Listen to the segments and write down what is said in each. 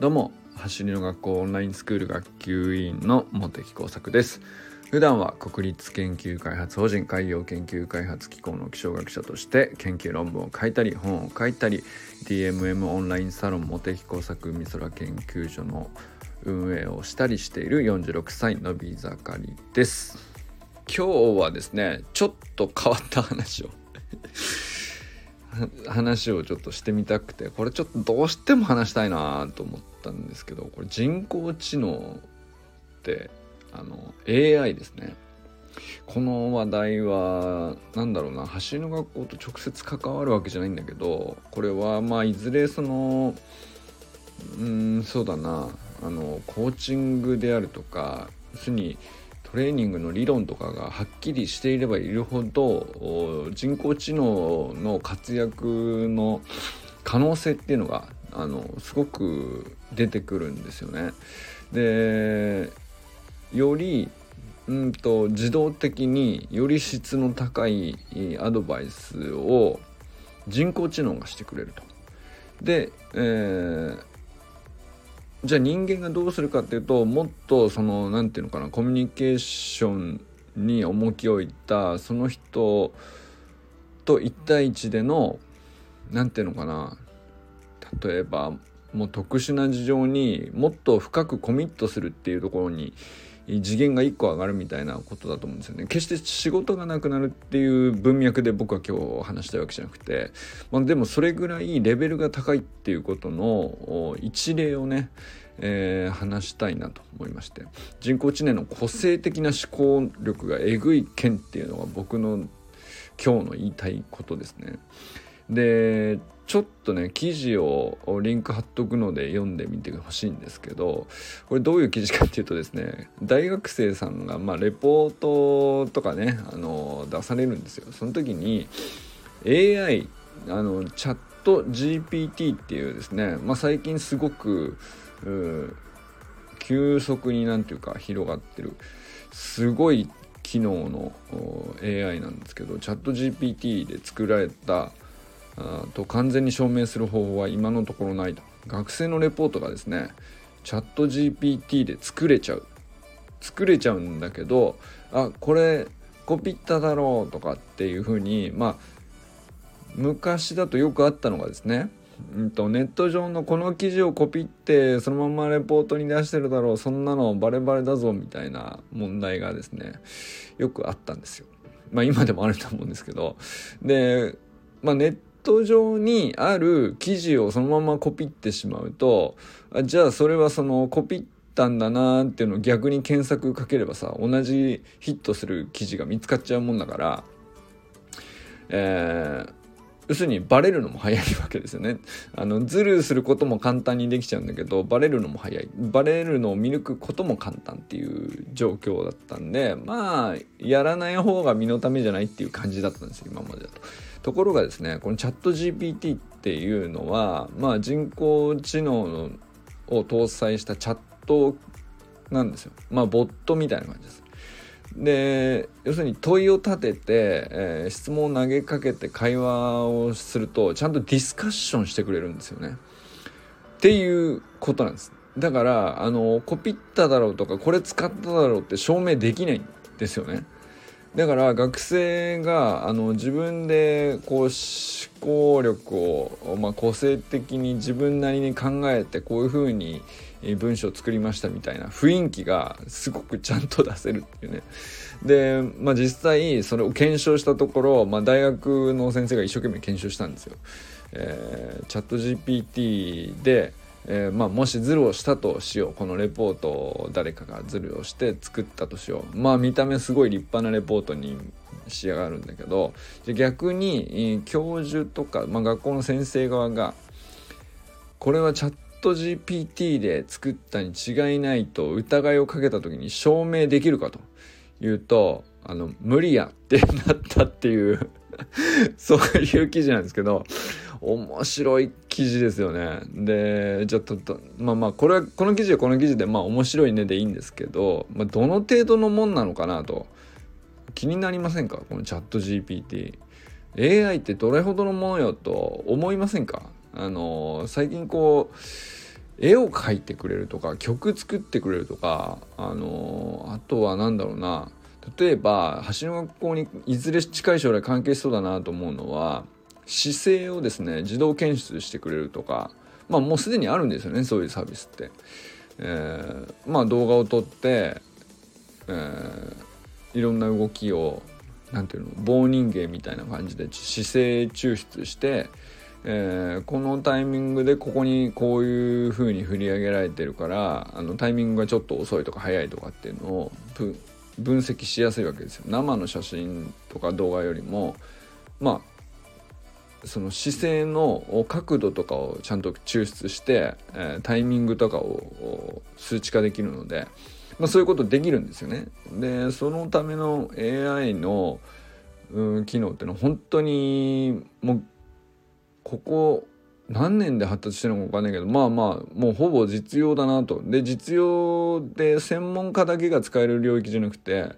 どうも走りの学校オンラインスクール学級委員の茂木耕作です。普段は国立研究開発法人海洋研究開発機構の気象学者として研究論文を書いたり本を書いたり DMM オンラインサロン茂木工作美空研究所の運営をしたりしている46歳のび盛りです。今日はですねちょっと変わった話を話をちょっとしてみたくてこれちょっとどうしても話したいなと思ったんですけどこれ人工知能ってあの AI ですね。この話題は何だろうな走りの学校と直接関わるわけじゃないんだけどこれはまあいずれそのうんそうだなあのコーチングであるとか要するにトレーニングの理論とかがはっきりしていればいるほど人工知能の活躍の可能性っていうのがあのすごく出てくるんですよね。でよりうんと自動的により質の高いアドバイスを人工知能がしてくれると。で、えー、じゃあ人間がどうするかっていうともっとその何て言うのかなコミュニケーションに重きを置いたその人と1対1での何て言うのかな例えばもう特殊な事情にもっと深くコミットするっていうところに次元が1個上がるみたいなことだと思うんですよね。決して仕事がなくなるっていう文脈で僕は今日話したいわけじゃなくて、まあ、でもそれぐらいレベルが高いっていうことの一例をね、えー、話したいなと思いまして人工知能の個性的な思考力がえぐい件っていうのが僕の今日の言いたいことですね。でちょっとね記事をリンク貼っとくので読んでみてほしいんですけどこれどういう記事かっていうとですね大学生さんがまあレポートとかねあの出されるんですよ。その時に AI あのチャット GPT っていうですね、まあ、最近すごく急速になんていうか広がってるすごい機能の AI なんですけどチャット GPT で作られたと完全に証明する方法は今のところないと。学生のレポートがですねチャット GPT で作れちゃう。作れちゃうんだけどあこれコピっただろうとかっていうふうにまあ昔だとよくあったのがですね、うんと、ネット上のこの記事をコピってそのままレポートに出してるだろうそんなのバレバレだぞみたいな問題がですねよくあったんですよ。まあ今でもあると思うんですけど。で、まあ、ネット上にある記事をそのままコピってしまうとあじゃあそれはそのコピったんだなっていうのを逆に検索かければさ同じヒットする記事が見つかっちゃうもんだから、えー、要するにバレるのも早いわけですよね。あのズルすることも簡単にできちゃうんだけどバレるのも早いバレるのを見抜くことも簡単っていう状況だったんでまあやらない方が身のためじゃないっていう感じだったんですよ今までだと。ところがですねこのチャット GPT っていうのは、まあ、人工知能を搭載したチャットなんですよ。まあボットみたいな感じです。で要するに問いを立てて、えー、質問を投げかけて会話をするとちゃんとディスカッションしてくれるんですよね。っていうことなんです。だからあのコピっただろうとかこれ使っただろうって証明できないんですよね。だから学生があの自分でこう思考力を、まあ、個性的に自分なりに考えてこういうふうに文章を作りましたみたいな雰囲気がすごくちゃんと出せるっていうね。で、まあ、実際それを検証したところ、まあ、大学の先生が一生懸命検証したんですよ。えー、チャット GPT でえー、まあ、もしズルをしたとしようこのレポートを誰かがズルをして作ったとしよう。まあ見た目すごい立派なレポートに仕上がるんだけど逆に教授とか、まあ、学校の先生側がこれはチャット GPT で作ったに違いないと疑いをかけた時に証明できるかというとあの無理やってなったっていう そういう記事なんですけど面白い記事ですよね。でちょっとまあまあこれはこの記事はこの記事でまあ面白いねでいいんですけど、まあ、どの程度のもんなのかなと気になりませんか？このチャット GPT。AI ってどれほどのものよと思いませんか？あの最近こう絵を描いてくれるとか曲作ってくれるとかあのあとは何だろうな例えば橋の学校にいずれ近い将来関係しそうだなと思うのは姿勢をですね自動検出してくれるとかまあもうすでにあるんですよねそういうサービスって。えー、まあ動画を撮って、えー、いろんな動きを何ていうの棒人間みたいな感じで姿勢抽出して、えー、このタイミングでここにこういう風に振り上げられてるからあのタイミングがちょっと遅いとか速いとかっていうのを分析しやすいわけですよ生の写真とか動画よりもまあその姿勢の角度とかをちゃんと抽出して、えー、タイミングとかを数値化できるので、まあ、そういうことできるんですよね。でそのための AI の、うん、機能っていうのは本当にもうここ何年で発達してるのか分かんないけどまあまあもうほぼ実用だなと。で実用で専門家だけが使える領域じゃなくて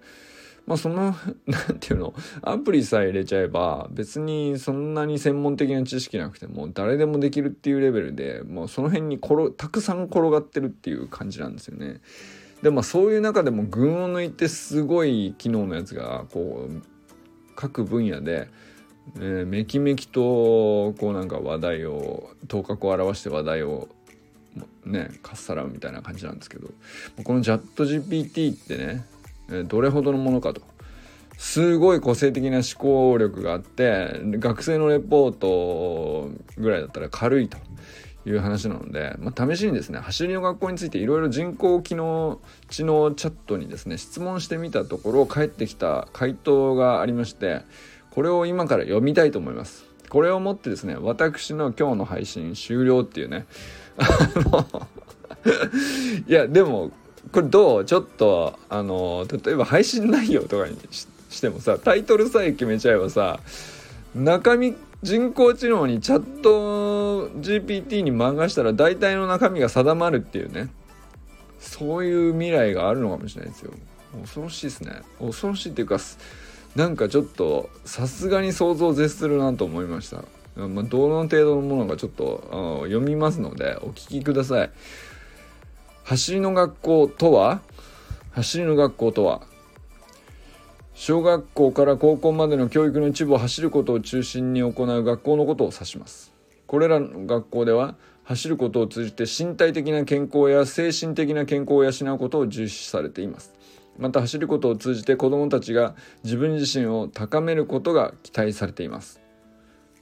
まあその何て言うの？アプリさえ入れちゃえば別にそんなに専門的な知識なくても誰でもできるっていうレベルでもうその辺に転たくさん転がってるっていう感じなんですよね。でまあそういう中でも群を抜いてすごい機能のやつがこう各分野でえー、めきめきとこうなんか話題を頭角を表して話題をねかっさらうみたいな感じなんですけどこのチャット GPT ってね、どれほどのものかとすごい個性的な思考力があって学生のレポートぐらいだったら軽いという話なので、まあ、試しにですね走りの学校についていろいろ人工機能知能チャットにですね質問してみたところ返ってきた回答がありましてこれを今から読みたいと思います。これをもってですね、私の今日の配信終了っていうね。いや、でも、これどう？ちょっと、あの、例えば配信内容とかにしてもさ、タイトルさえ決めちゃえばさ、中身、人工知能にチャット GPT に漫画したら大体の中身が定まるっていうね。そういう未来があるのかもしれないですよ。恐ろしいですね。恐ろしいっていうか、なんかちょっとさすがに想像を絶するなと思いました。まあ、どの程度のものかちょっと読みますのでお聞きください。走りの学校とは？走りの学校とは？小学校から高校までの教育の一部を走ることを中心に行う学校のことを指します。これらの学校では走ることを通じて身体的な健康や精神的な健康を養うことを重視されています。また走ることを通じて子どもたちが自分自身を高めることが期待されています。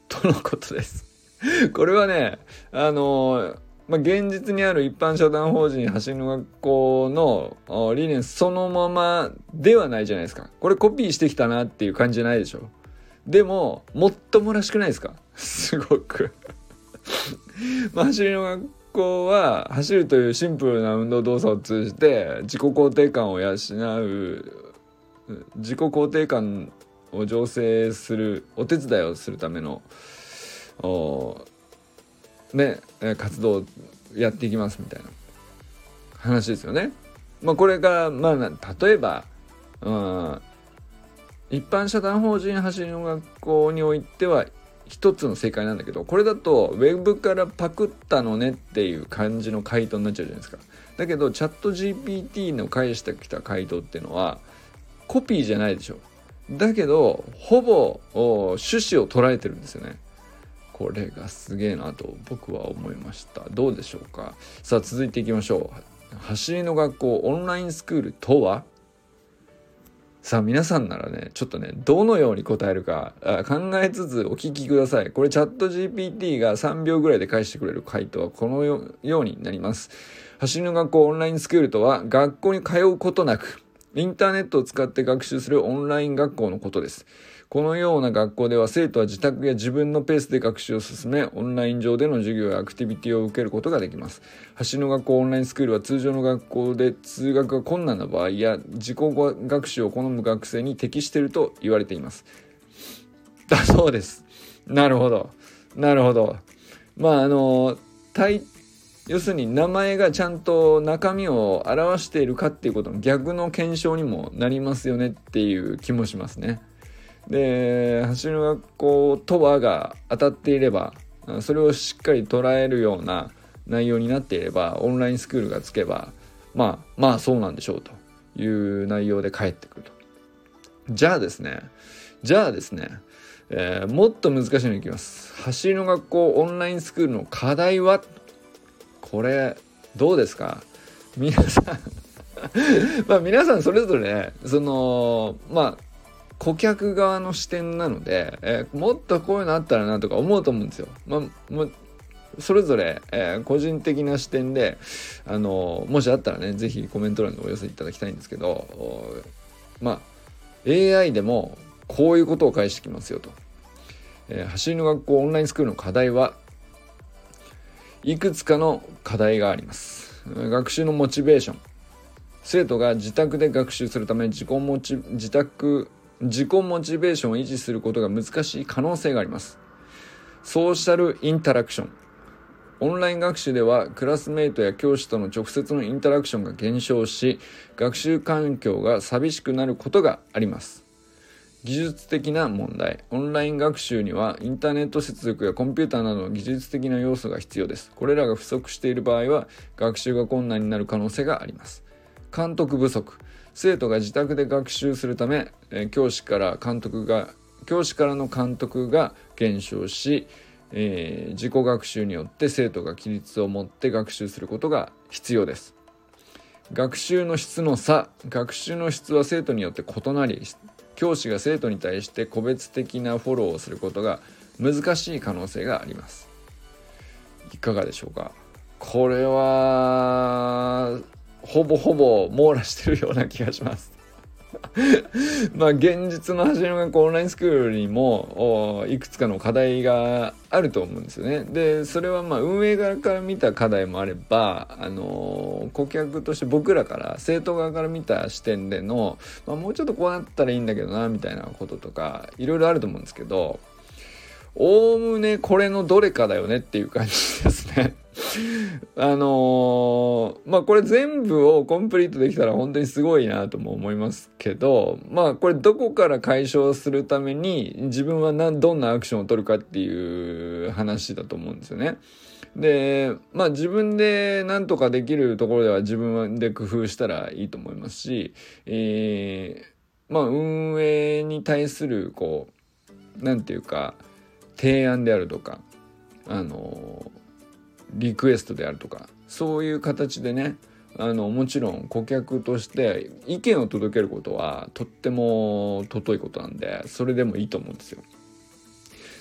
とのことです。これはねあのまあ、現実にある一般社団法人走りの学校の理念そのままではないじゃないですか。これコピーしてきたなっていう感じじゃないでしょ。でも、もっともらしくないですか？すごく ま、走りの学校は走るというシンプルな運動動作を通じて自己肯定感を養う自己肯定感を醸成するお手伝いをするためのね活動やっていきますみたいな話ですよね。まあ、これがまあ例えば、うん、一般社団法人走りの学校においては一つの正解なんだけどこれだとウェブからパクったのねっていう感じの回答になっちゃうじゃないですか。だけどチャット GPT の返してきた回答っていうのはコピーじゃないでしょ。だけどほぼ趣旨を捉えてるんですよね。これがすげえなと僕は思いましたどうでしょうか？さあ続いていきましょう走りの学校オンラインスクールとは？さあ皆さんならね、ちょっとね、どのように答えるか考えつつお聞きください。これチャット GPT が3秒ぐらいで返してくれる回答はこのようになります。走りの学校オンラインスクールとは学校に通うことなく、インターネットを使って学習するオンライン学校のことです。このような学校では生徒は自宅や自分のペースで学習を進め、オンライン上での授業やアクティビティを受けることができます。橋の学校オンラインスクールは通常の学校で通学が困難な場合や自己学習を好む学生に適していると言われています。だそうです。なるほど。なるほど。まああの、要するに名前がちゃんと中身を表しているかっていうことの逆の検証にもなりますよねっていう気もしますね。で走る学校とはが当たっていればそれをしっかり捉えるような内容になっていればオンラインスクールがつけばまあまあそうなんでしょうという内容で返ってくるとじゃあですねじゃあですね、えー、もっと難しいのいきます走りの学校オンラインスクールの課題はこれどうですか？皆さん まあ皆さんそれぞれ、ね、そのまあ顧客側の視点なので、えー、もっとこういうのあったらなとか思うと思うんですよ。まあ、まあ、それぞれ、えー、個人的な視点で、あのもしあったらね是非コメント欄にお寄せいただきたいんですけどまあ AI でもこういうことを返してきますよと。えー、走りの学校オンラインスクールの課題はいくつかの課題があります。学習のモチベーション。生徒が自宅で学習するため自己モチ自宅自己モチベーションを維持することが難しい可能性があります。ソーシャルインタラクション。オンライン学習ではクラスメイトや教師との直接のインタラクションが減少し学習環境が寂しくなることがあります。技術的な問題。オンライン学習にはインターネット接続やコンピューターなどの技術的な要素が必要です。これらが不足している場合は学習が困難になる可能性があります。監督不足。生徒が自宅で学習するため、教師から監督が教師からの監督が減少し、えー、自己学習によって生徒が規律を持って学習することが必要です。学習の質の差。学習の質は生徒によって異なり教師が生徒に対して個別的なフォローをすることが難しい可能性があります。いかがでしょうか？これはほぼほぼ網羅してるような気がします。まあ現実の走りの学校オンラインスクールにもいくつかの課題があると思うんですよね。でそれはまあ運営側から見た課題もあれば、あの顧客として僕らから生徒側から見た視点での、まあ、もうちょっとこうなったらいいんだけどなみたいなこととかいろいろあると思うんですけどおおむねこれのどれかだよねっていう感じですね。あのー、まあこれ全部をコンプリートできたら本当にすごいなとも思いますけどまあこれどこから解消するために自分はどんなアクションを取るかっていう話だと思うんですよね。でまあ自分で何とかできるところでは自分で工夫したらいいと思いますし、えー、まあ運営に対するこう何て言うか提案であるとかあのリクエストであるとかそういう形でねあのもちろん顧客として意見を届けることはとっても尊いことなんでそれでもいいと思うんですよ。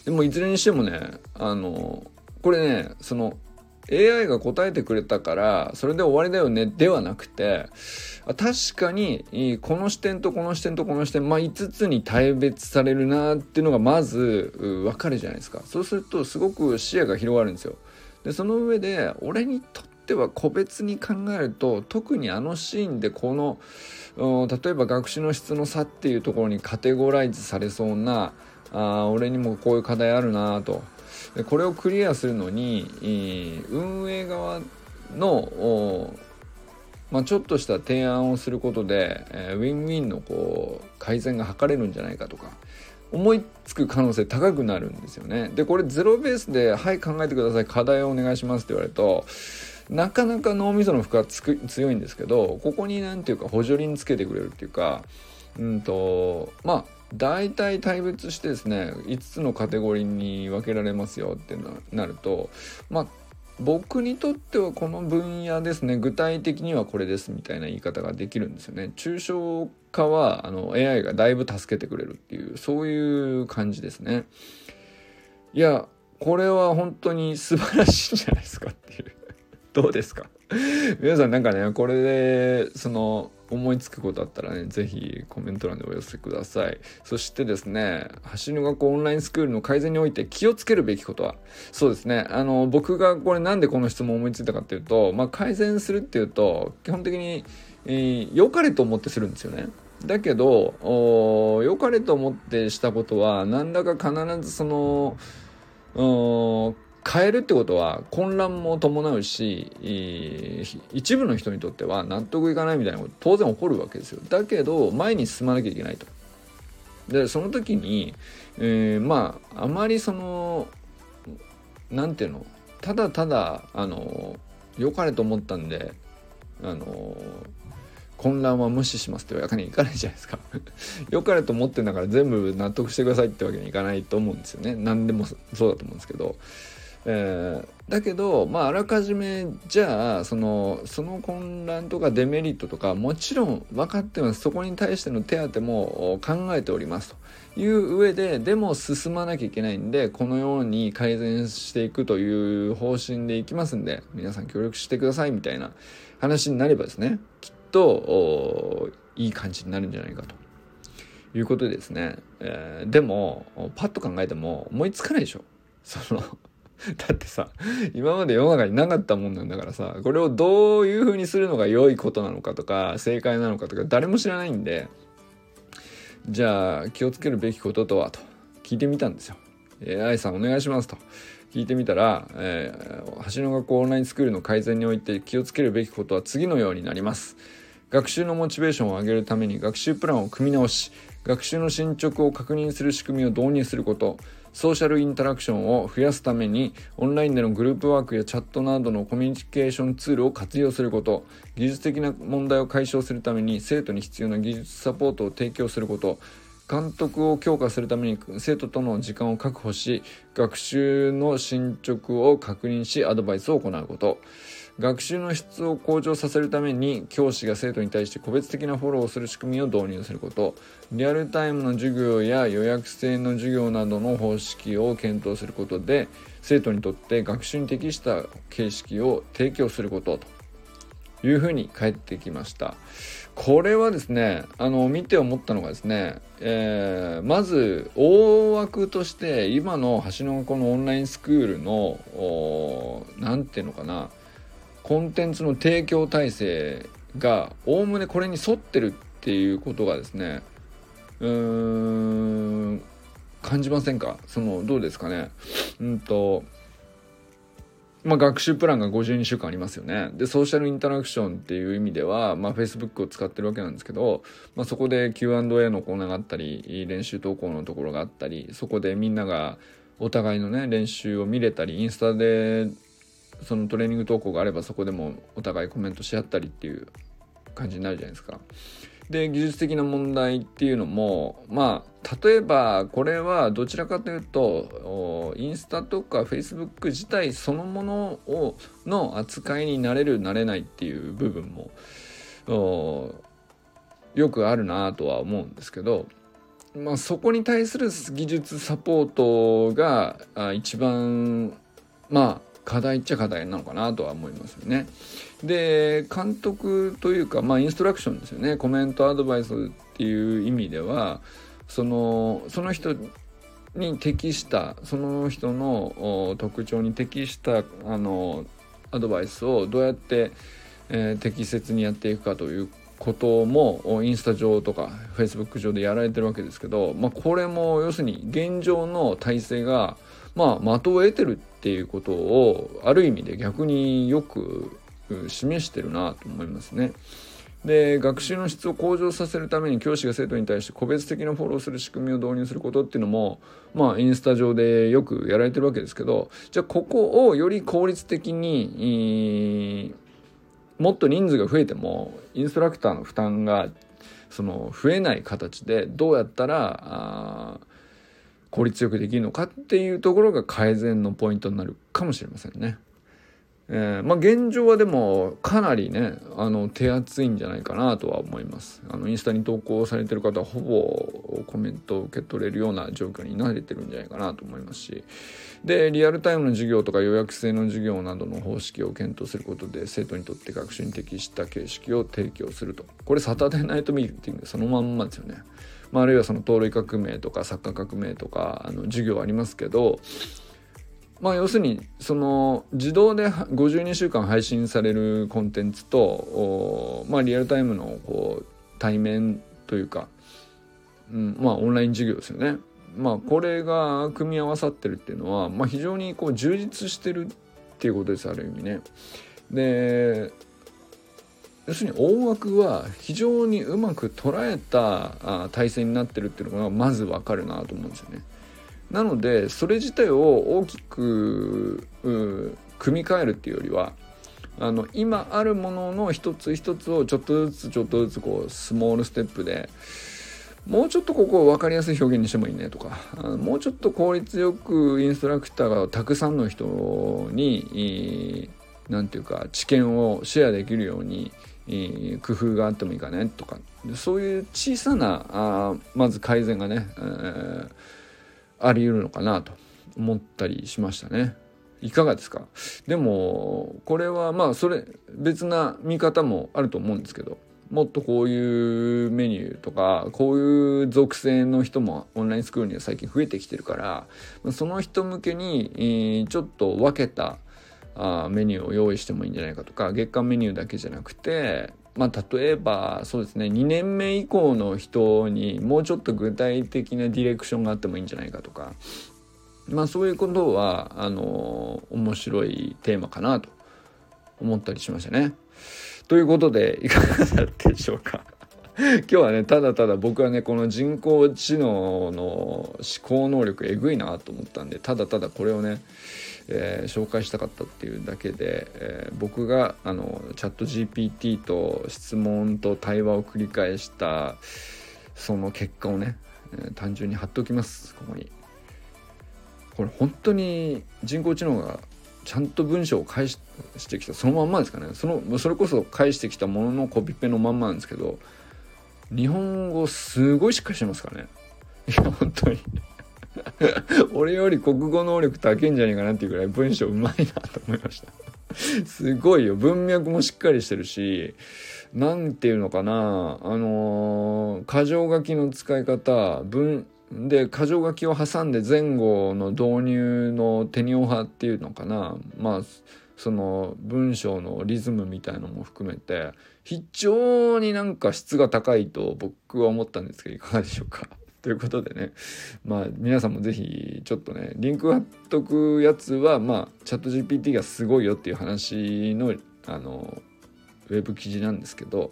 でもいずれにしてもねあのこれねその AI が答えてくれたからそれで終わりだよねではなくて確かにこの視点とこの視点とこの視点、まあ、5つに大別されるなっていうのがまず分かるじゃないですかそうするとすごく視野が広がるんですよでその上で俺にとっては個別に考えると特にあのシーンでこの例えば学習の質の差っていうところにカテゴライズされそうなあ俺にもこういう課題あるなとでこれをクリアするのに運営側のまあ、ちょっとした提案をすることで、えー、ウィンウィンのこう改善が図れるんじゃないかとか思いつく可能性高くなるんですよね。でこれゼロベースで「はい考えてください課題をお願いします」って言われるとなかなか脳みその負荷つく強いんですけどここに何ていうか補助輪つけてくれるっていうかうんとまあ大体大別してですね5つのカテゴリーに分けられますよってなるとまあ僕にとってはこの分野ですね具体的にはこれですみたいな言い方ができるんですよね。抽象化はあの AI がだいぶ助けてくれるっていうそういう感じですね。いやこれは本当に素晴らしいんじゃないですかっていう。どうですか？皆さんなんかねこれでその思いつくことあったらね、是非コメント欄でお寄せください。そしてですね、走りの学校オンラインスクールの改善において気をつけるべきことは、そうですね、あの、僕がこれなんでこの質問を思いついたかっていうと、まあ、改善するっていうと、基本的に、えー、良かれと思ってするんですよね。だけど、良かれと思ってしたことは、何らか必ずその、変えるってことは混乱も伴うし一部の人にとっては納得いかないみたいなこと当然起こるわけですよ。だけど前に進まなきゃいけないと。でその時に、えー、まああまりその何ていうのただただあの良かれと思ったんであの混乱は無視しますってわけにいかないじゃないですか。良かれと思ってんだから全部納得してくださいってわけにいかないと思うんですよね。何でもそうだと思うんですけど、えー、だけどまああらかじめじゃあそのその混乱とかデメリットとかもちろん分かってます。そこに対しての手当も考えております。という上ででも進まなきゃいけないんでこのように改善していくという方針でいきますんで皆さん協力してくださいみたいな話になればですねきっといい感じになるんじゃないかと。いうことでですね、えー、でもパッと考えても思いつかないでしょ。その だってさ今まで世の中になかったもんなんだからさこれをどういう風にするのが良いことなのかとか正解なのかとか誰も知らないんでじゃあ気をつけるべきこととはと聞いてみたんですよ。AI さんお願いしますと聞いてみたら、えー、橋の学校オンラインスクールの改善において気をつけるべきことは次のようになります。学習のモチベーションを上げるために学習プランを組み直し学習の進捗を確認する仕組みを導入することソーシャルインタラクションを増やすためにオンラインでのグループワークやチャットなどのコミュニケーションツールを活用すること技術的な問題を解消するために生徒に必要な技術サポートを提供すること監督を強化するために生徒との時間を確保し学習の進捗を確認しアドバイスを行うこと。学習の質を向上させるために教師が生徒に対して個別的なフォローをする仕組みを導入すること。リアルタイムの授業や予約制の授業などの方式を検討することで生徒にとって学習に適した形式を提供することと。いうふうに返ってきました。これはですねあの見て思ったのがですね、えー、まず大枠として今の橋のこのオンラインスクールの何て言うのかなコンテンツの提供体制がおおむねこれに沿ってるっていうことがですねうーん感じませんか？そのどうですかね？うんとまあ、学習プランが52週間ありますよね。で、ソーシャルインタラクションっていう意味では、まあ、Facebook を使ってるわけなんですけど、まあ、そこで Q&A のコーナーがあったり、練習投稿のところがあったり、そこでみんながお互いのね、練習を見れたり、インスタでそのトレーニング投稿があればそこでもお互いコメントし合ったりっていう感じになるじゃないですか。で技術的な問題っていうのもまあ例えばこれはどちらかというとインスタとかフェイスブック自体そのものをの扱いになれるなれないっていう部分もよくあるなとは思うんですけど、まあ、そこに対する技術サポートが一番まあ課題っちゃ課題なのかなとは思いますよね。で監督というかまあインストラクションですよねコメントアドバイスっていう意味ではそのその人に適したその人の特徴に適したあのアドバイスをどうやって、えー、適切にやっていくかということもインスタ上とかフェイスブック上でやられてるわけですけど、まあ、これも要するに現状の体制がまあ、的を得てるっていうことをある意味で逆によく示してるなと思いますね。で学習の質を向上させるために教師が生徒に対して個別的なフォローする仕組みを導入することっていうのもまあインスタ上でよくやられてるわけですけどじゃあここをより効率的にもっと人数が増えてもインストラクターの負担がその増えない形でどうやったらあ効率よくできるのかっていうところが改善のポイントになるかもしれませんね。えー、まあ現状はでもかなりねあの手厚いんじゃないかなとは思います。あのインスタに投稿されてる方はほぼコメントを受け取れるような状況に慣れてるんじゃないかなと思いますし。でリアルタイムの授業とか予約制の授業などの方式を検討することで生徒にとって学習に適した形式を提供すると。これサタデーナイトミーティングそのまんまですよね。まあ、あるいはその盗塁革命とかサッカー革命とかあの授業ありますけどまあ要するにその自動で52週間配信されるコンテンツとまあリアルタイムのこう対面というか、うん、まあオンライン授業ですよね。まあこれが組み合わさってるっていうのは、まあ、非常にこう充実してるっていうことですある意味ね。で要するに大枠は非常にうまく捉えた体制になってるっていうのがまずわかるなと思うんですよね。なのでそれ自体を大きく組み替えるっていうよりはあの今あるものの一つ一つをちょっとずつちょっとずつこうスモールステップでもうちょっとここを分かりやすい表現にしてもいいねとかもうちょっと効率よくインストラクターがたくさんの人に何て言うか知見をシェアできるように工夫があってもいいかねとかそういう小さなあまず改善がね、えー、あり得るのかなと思ったりしましたね。いかがですか？でもこれはまあそれ別な見方もあると思うんですけどもっとこういうメニューとかこういう属性の人もオンラインスクールには最近増えてきてるからその人向けにちょっと分けたあメニューを用意してもいいんじゃないかとか月間メニューだけじゃなくてまあ例えばそうですね2年目以降の人にもうちょっと具体的なディレクションがあってもいいんじゃないかとかまあそういうことはあの面白いテーマかなと思ったりしましたね。ということでいかがだったでしょうか？今日はねただただ僕はねこの人工知能の思考能力えぐいなと思ったんでただただこれをね、えー、紹介したかったっていうだけで、えー、僕があのチャット GPT と質問と対話を繰り返したその結果をね、えー、単純に貼っておきますここに。これ本当に人工知能がちゃんと文章を返してきたそのまんまですかね。そのそれこそ返してきたもののコピペのまんまなんですけど日本語すごいしっかりしてますからね。いや本当に。俺より国語能力高いんじゃねえかなっていうぐらい文章うまいなと思いました。すごいよ。文脈もしっかりしてるし何ていうのかな。あのー、箇条書きの使い方。文で箇条書きを挟んで前後の導入のテニオ派っていうのかな。まあその文章のリズムみたいのも含めて非常になんか質が高いと僕は思ったんですけどいかがでしょうか？ということでね。まあ皆さんも是非ちょっとねリンク貼っとくやつはまあチャット GPT がすごいよっていう話のあのウェブ記事なんですけど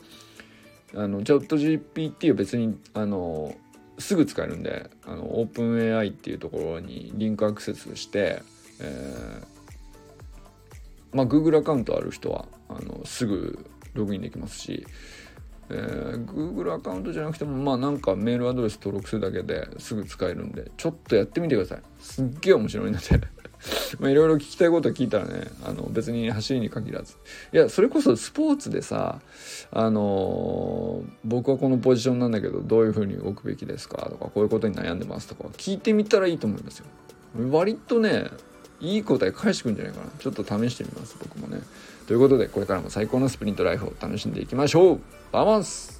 あのチャット GPT は別にあのすぐ使えるんであのオープン AI っていうところにリンクアクセスして、えー、まあ Google アカウントある人はあのすぐログインできますし、えー、Google アカウントじゃなくてもまあなんかメールアドレス登録するだけですぐ使えるんでちょっとやってみてください。すっげえ面白いので。まあいろいろ聞きたいこと聞いたらねあの別に走りに限らず。いやそれこそスポーツでさあのー、僕はこのポジションなんだけどどういうふうに動くべきですか？とかこういうことに悩んでますとか聞いてみたらいいと思いますよ。割とねいい答え返してくんじゃないかな。ちょっと試してみます僕もね。ということでこれからも最高のスプリントライフを楽しんでいきましょう。バモンス。